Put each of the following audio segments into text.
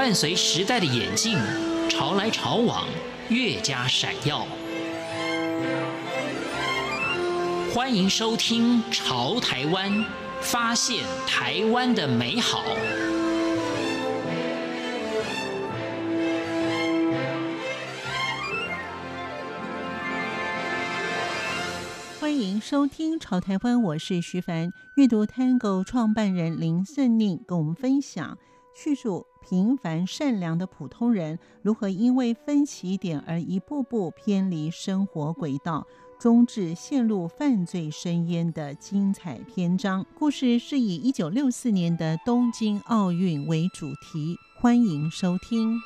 伴随时代的演进，潮来潮往，越加闪耀。欢迎收听《潮台湾》，发现台湾的美好。欢迎收听《潮台湾》，我是徐凡。阅读 Tango 创办人林胜宁跟我们分享，叙述平凡善良的普通人如何因为分歧点而一步步偏离生活轨道，终至陷入犯罪深渊的精彩篇章。故事是以一九六四年的东京奥运为主题。欢迎收听。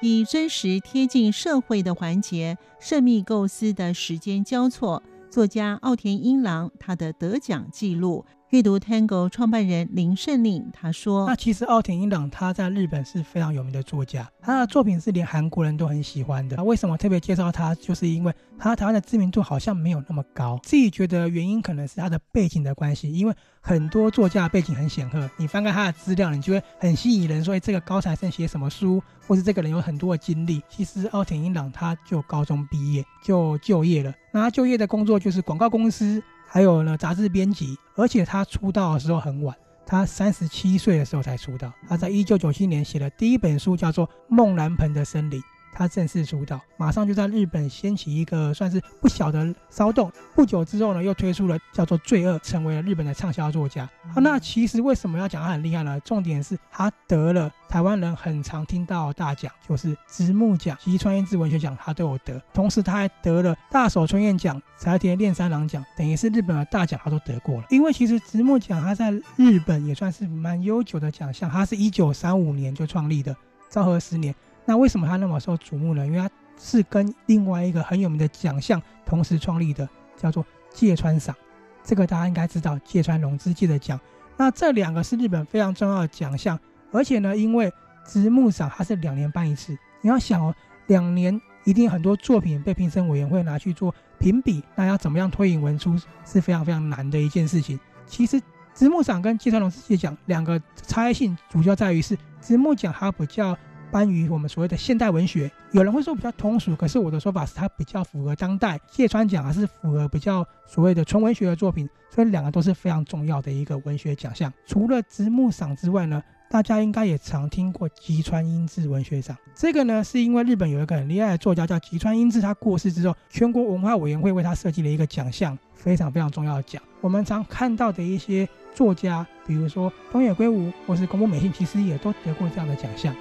以真实贴近社会的环节，设计构思的时间交错。作家奥田英郎他的得奖记录。阅读 Tango 创办人林胜令他说：“那其实奥田英朗他在日本是非常有名的作家，他的作品是连韩国人都很喜欢的。那为什么特别介绍他？就是因为他台湾的知名度好像没有那么高。自己觉得原因可能是他的背景的关系，因为很多作家背景很显赫，你翻开他的资料，你就会很吸引人。说这个高材生写什么书，或是这个人有很多的经历。其实奥田英朗他就高中毕业就就业了，那他就业的工作就是广告公司。”还有呢，杂志编辑，而且他出道的时候很晚，他三十七岁的时候才出道。他在一九九七年写的第一本书叫做《梦兰盆的森林》。他正式出道，马上就在日本掀起一个算是不小的骚动。不久之后呢，又推出了叫做《罪恶》，成为了日本的畅销作家。好，那其实为什么要讲他很厉害呢？重点是他得了台湾人很常听到的大奖，就是直木奖、吉川英治文学奖，他都有得。同时，他还得了大手春彦奖、柴田炼三郎奖，等于是日本的大奖他都得过了。因为其实直木奖他在日本也算是蛮悠久的奖项，他是一九三五年就创立的，昭和十年。那为什么他那么受瞩目呢？因为他是跟另外一个很有名的奖项同时创立的，叫做芥川赏。这个大家应该知道，芥川龙之介的奖。那这两个是日本非常重要的奖项，而且呢，因为直木赏它是两年颁一次，你要想哦，两年一定很多作品被评审委员会拿去做评比，那要怎么样脱颖而出是非常非常难的一件事情。其实直木赏跟芥川龙之介奖两个差异性主要在于是直木奖它比较。关于我们所谓的现代文学，有人会说比较通俗，可是我的说法是它比较符合当代。芥川奖还是符合比较所谓的纯文学的作品，所以两个都是非常重要的一个文学奖项。除了直木赏之外呢，大家应该也常听过吉川英治文学奖。这个呢，是因为日本有一个很厉害的作家叫吉川英治，他过世之后，全国文化委员会为他设计了一个奖项，非常非常重要的奖。我们常看到的一些作家，比如说东野圭吾或是宫部美幸，其实也都得过这样的奖项。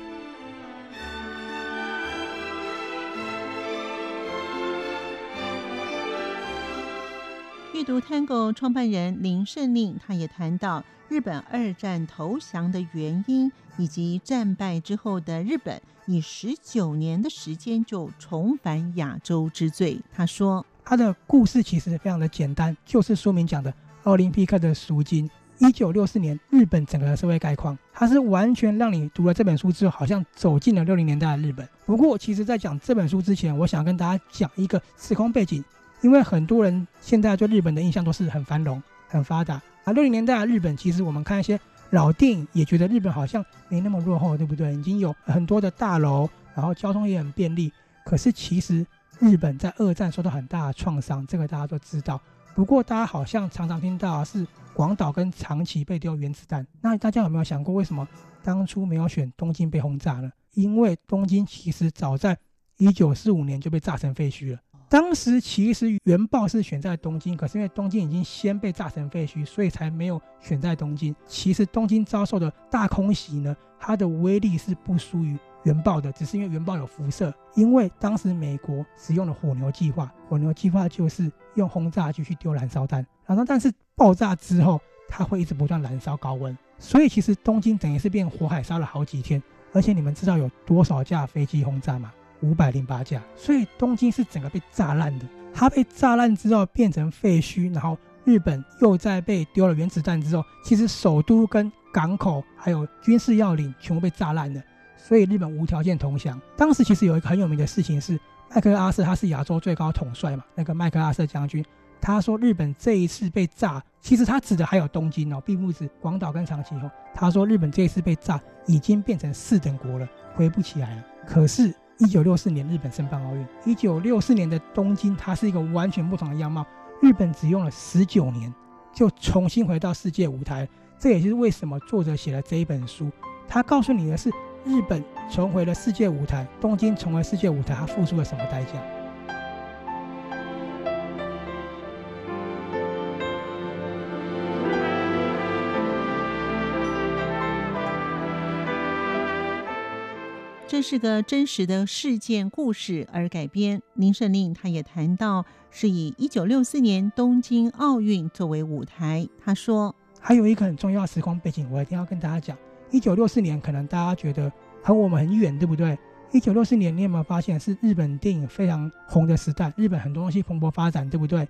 阅读 Tango 创办人林胜令，他也谈到日本二战投降的原因，以及战败之后的日本以十九年的时间就重返亚洲之最。他说，他的故事其实非常的简单，就是书名讲的奥林匹克的赎金。一九六四年，日本整个社会概况，它是完全让你读了这本书之后，好像走进了六零年代的日本。不过，其实在讲这本书之前，我想跟大家讲一个时空背景。因为很多人现在对日本的印象都是很繁荣、很发达啊。六零年代的日本，其实我们看一些老电影，也觉得日本好像没那么落后，对不对？已经有很多的大楼，然后交通也很便利。可是其实日本在二战受到很大的创伤，这个大家都知道。不过大家好像常常听到是广岛跟长崎被丢原子弹。那大家有没有想过，为什么当初没有选东京被轰炸呢？因为东京其实早在一九四五年就被炸成废墟了。当时其实原爆是选在东京，可是因为东京已经先被炸成废墟，所以才没有选在东京。其实东京遭受的大空袭呢，它的威力是不输于原爆的，只是因为原爆有辐射。因为当时美国使用了火牛计划，火牛计划就是用轰炸机去丢燃烧弹，然后但是爆炸之后，它会一直不断燃烧高温，所以其实东京等于是变火海烧了好几天。而且你们知道有多少架飞机轰炸吗？五百零八架，所以东京是整个被炸烂的。它被炸烂之后变成废墟，然后日本又在被丢了原子弹之后，其实首都跟港口还有军事要领全部被炸烂了。所以日本无条件投降。当时其实有一个很有名的事情是，麦克阿瑟他是亚洲最高统帅嘛，那个麦克阿瑟将军，他说日本这一次被炸，其实他指的还有东京哦，并不止广岛跟长崎哦。他说日本这一次被炸，已经变成四等国了，回不起来了。可是，一九六四年日本申办奥运，一九六四年的东京，它是一个完全不同的样貌。日本只用了十九年，就重新回到世界舞台。这也就是为什么作者写了这一本书。他告诉你的是，日本重回了世界舞台，东京重回世界舞台，他付出了什么代价？这是个真实的事件故事而改编。林圣令他也谈到，是以一九六四年东京奥运作为舞台。他说，还有一个很重要的时空背景，我一定要跟大家讲。一九六四年，可能大家觉得和我们很远，对不对？一九六四年，你有没有发现是日本电影非常红的时代？日本很多东西蓬勃发展，对不对？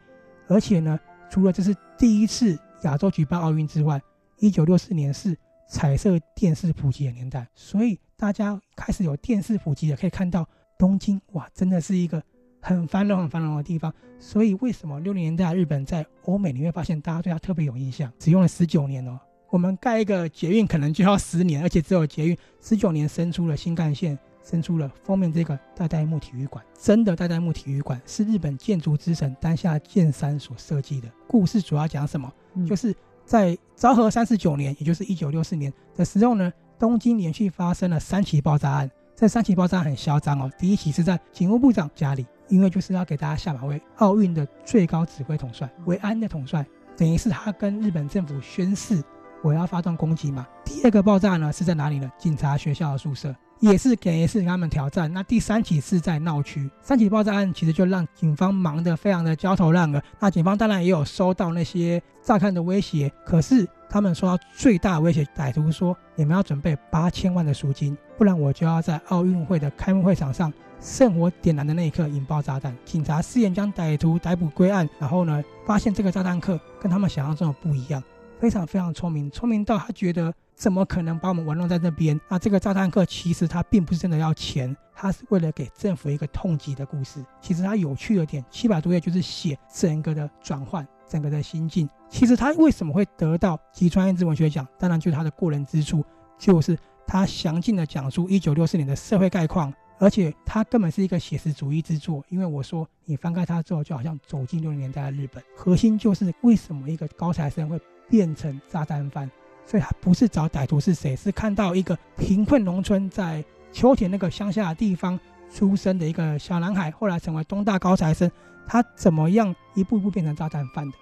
而且呢，除了这是第一次亚洲举办奥运之外，一九六四年是彩色电视普及的年代，所以。大家开始有电视普及了，可以看到东京哇，真的是一个很繁荣、很繁荣的地方。所以为什么六零年代日本在欧美你会发现大家对它特别有印象？只用了十九年哦，我们盖一个捷运可能就要十年，而且只有捷运十九年生出了新干线，生出了封面这个代代木体育馆。真的代代木体育馆是日本建筑之神丹下健三所设计的。故事主要讲什么？嗯、就是在昭和三十九年，也就是一九六四年的时候呢。东京连续发生了三起爆炸案，这三起爆炸案很嚣张哦。第一起是在警务部长家里，因为就是要给大家下马威，奥运的最高指挥统帅维安的统帅，等于是他跟日本政府宣誓，我要发动攻击嘛。第二个爆炸呢是在哪里呢？警察学校的宿舍。也是给也是给他们挑战。那第三起是在闹区，三起爆炸案其实就让警方忙得非常的焦头烂额。那警方当然也有收到那些炸弹的威胁，可是他们收到最大威胁，歹徒说：“你们要准备八千万的赎金，不然我就要在奥运会的开幕会场上圣火点燃的那一刻引爆炸弹。”警察试验将歹徒逮捕归案，然后呢，发现这个炸弹客跟他们想象中的不一样，非常非常聪明，聪明到他觉得。怎么可能把我们玩弄在这边？那这个炸弹客其实他并不是真的要钱，他是为了给政府一个痛击的故事。其实他有趣的点，七百多页就是写整个的转换，整个的心境。其实他为什么会得到吉川英治文学奖？当然就是他的过人之处，就是他详尽的讲述一九六四年的社会概况，而且他根本是一个写实主义之作。因为我说你翻开它之后，就好像走进六零年代的日本。核心就是为什么一个高材生会变成炸弹犯？所以他不是找歹徒是谁，是看到一个贫困农村在秋田那个乡下的地方出生的一个小男孩，后来成为东大高材生，他怎么样一步步变成炸弹犯的？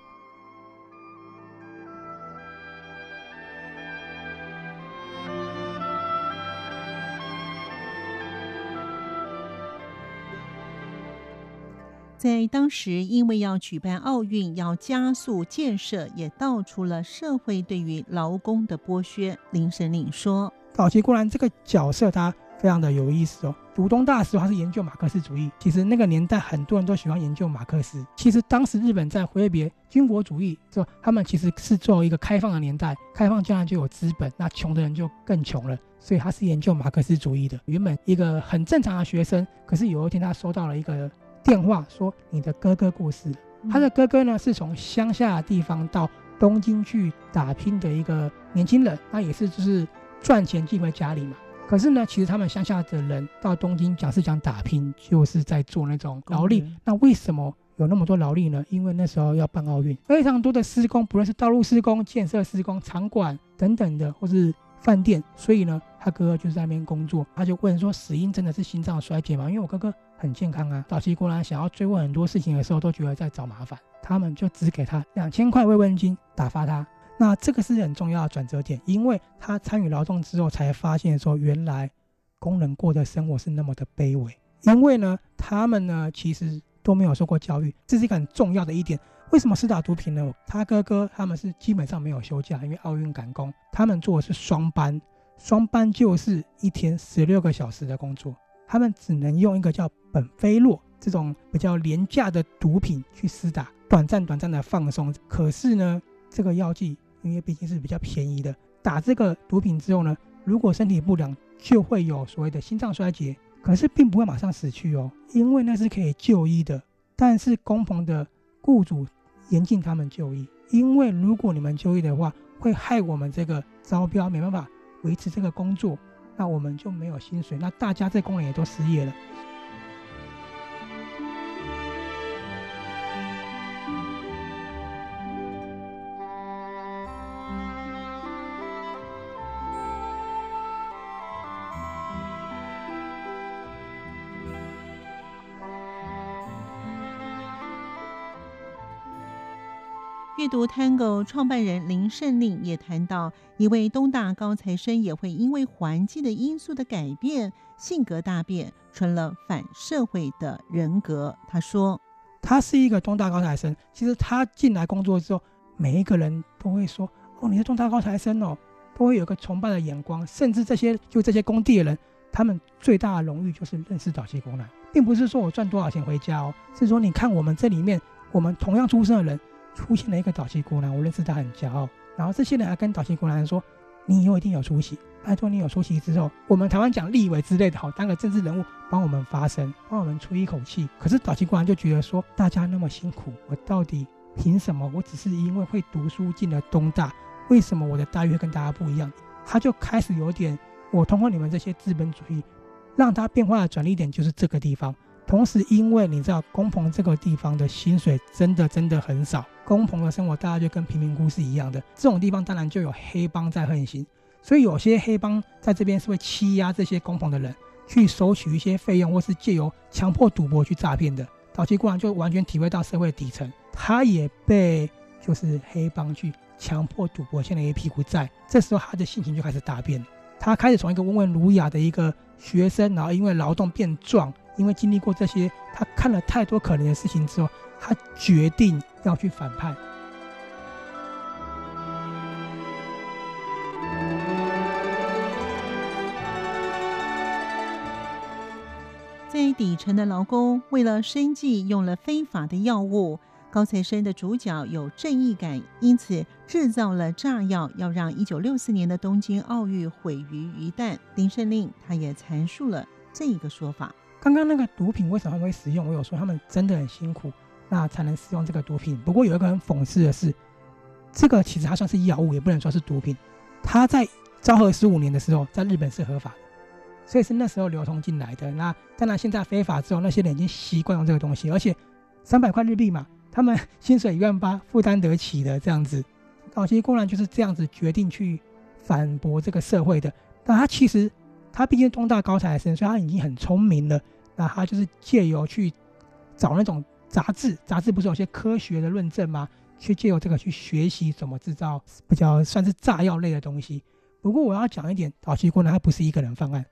在当时，因为要举办奥运，要加速建设，也道出了社会对于劳工的剥削。林圣令说：“早期固然这个角色他非常的有意思哦。读东大的时候，他是研究马克思主义。其实那个年代很多人都喜欢研究马克思。其实当时日本在挥别军国主义之后，他们其实是作为一个开放的年代，开放将来就有资本，那穷的人就更穷了。所以他是研究马克思主义的。原本一个很正常的学生，可是有一天他收到了一个。”电话说你的哥哥过世了。他的哥哥呢，是从乡下的地方到东京去打拼的一个年轻人，那也是就是赚钱寄回家里嘛。可是呢，其实他们乡下的人到东京讲是讲打拼，就是在做那种劳力。那为什么有那么多劳力呢？因为那时候要办奥运，非常多的施工，不论是道路施工、建设施工、场馆等等的，或是饭店。所以呢，他哥哥就在那边工作。他就问说：“死因真的是心脏衰竭吗？”因为我哥哥。很健康啊！早期国人想要追问很多事情的时候，都觉得在找麻烦，他们就只给他两千块慰问金，打发他。那这个是很重要的转折点，因为他参与劳动之后，才发现说原来工人过的生活是那么的卑微。因为呢，他们呢其实都没有受过教育，这是一个很重要的一点。为什么施打毒品呢？他哥哥他们是基本上没有休假，因为奥运赶工，他们做的是双班，双班就是一天十六个小时的工作。他们只能用一个叫苯菲洛这种比较廉价的毒品去施打，短暂短暂的放松。可是呢，这个药剂因为毕竟是比较便宜的，打这个毒品之后呢，如果身体不良，就会有所谓的心脏衰竭。可是并不会马上死去哦，因为那是可以就医的。但是工棚的雇主严禁他们就医，因为如果你们就医的话，会害我们这个招标没办法维持这个工作，那我们就没有薪水，那大家在工人也都失业了。阅读 Tango 创办人林胜令也谈到，一位东大高材生也会因为环境的因素的改变，性格大变，成了反社会的人格。他说：“他是一个东大高材生，其实他进来工作之后，每一个人都会说：‘哦，你是东大高材生哦’，都会有个崇拜的眼光。甚至这些就这些工地的人，他们最大的荣誉就是认识早期工人，并不是说我赚多少钱回家哦，是说你看我们这里面，我们同样出身的人。”出现了一个岛崎国男，我认识他很骄傲。然后这些人还跟岛崎国男说：“你以后一定有出息，拜托你有出息之后，我们台湾讲立委之类的，好当个政治人物，帮我们发声，帮我们出一口气。”可是岛崎国男就觉得说：“大家那么辛苦，我到底凭什么？我只是因为会读书进了东大，为什么我的待遇跟大家不一样？”他就开始有点，我通过你们这些资本主义，让他变化的转捩点就是这个地方。同时，因为你知道工棚这个地方的薪水真的真的很少。工棚的生活，大家就跟贫民窟是一样的。这种地方当然就有黑帮在横行，所以有些黑帮在这边是会欺压这些工棚的人，去收取一些费用，或是借由强迫赌博去诈骗的。岛崎国男就完全体会到社会底层，他也被就是黑帮去强迫赌博，欠了一屁股债。这时候他的心情就开始大变，他开始从一个温文儒雅的一个学生，然后因为劳动变壮，因为经历过这些，他看了太多可怜的事情之后。他决定要去反叛。在底层的劳工为了生计用了非法的药物，高材生的主角有正义感，因此制造了炸药，要让一九六四年的东京奥运毁于一旦。林胜令他也阐述了这一个说法。刚刚那个毒品为什么会使用？我有说他们真的很辛苦。那才能使用这个毒品。不过有一个很讽刺的是，这个其实它算是药物，也不能说是毒品。它在昭和十五年的时候，在日本是合法的，所以是那时候流通进来的。那当然现在非法之后，那些人已经习惯用这个东西，而且三百块日币嘛，他们薪水一万八，负担得起的这样子。早期工人就是这样子决定去反驳这个社会的。但他其实他毕竟东大高材生，所以他已经很聪明了。那他就是借由去找那种。杂志，杂志不是有些科学的论证吗？去借由这个去学习怎么制造比较算是炸药类的东西。不过我要讲一点，岛崎国男他不是一个人犯案，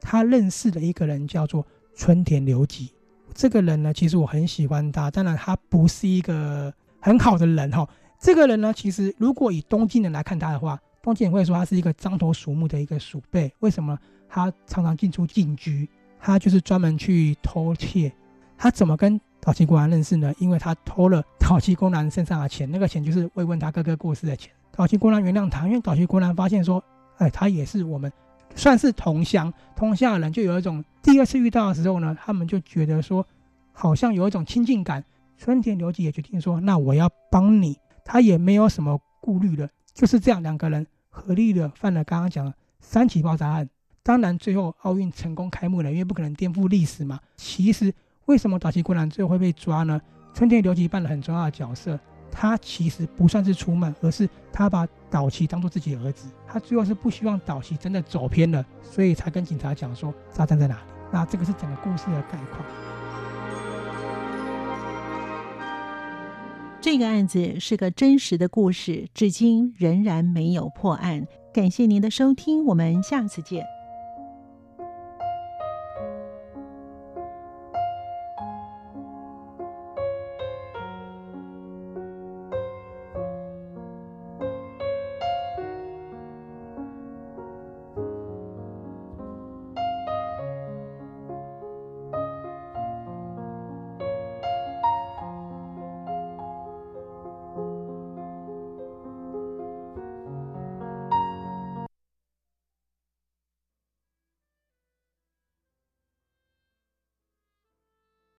他认识的一个人叫做村田流吉。这个人呢，其实我很喜欢他，当然他不是一个很好的人哈。这个人呢，其实如果以东京人来看他的话，东京人会说他是一个獐头鼠目的一个鼠辈。为什么？他常常进出禁居，他就是专门去偷窃。他怎么跟岛崎国男认识呢？因为他偷了岛崎国男身上的钱，那个钱就是慰问他哥哥过世的钱。岛崎国男原谅他，因为岛崎国男发现说，哎，他也是我们算是同乡，同乡的人就有一种第二次遇到的时候呢，他们就觉得说，好像有一种亲近感。村田流吉也决定说，那我要帮你，他也没有什么顾虑了，就是这样，两个人合力的犯了刚刚讲的三起爆炸案。当然最后奥运成功开幕了，因为不可能颠覆历史嘛。其实。为什么岛崎国男最后会被抓呢？春田流吉扮了很重要的角色，他其实不算是出卖，而是他把岛崎当做自己的儿子。他最后是不希望岛崎真的走偏了，所以才跟警察讲说炸弹在哪里。那这个是整个故事的概况。这个案子是个真实的故事，至今仍然没有破案。感谢您的收听，我们下次见。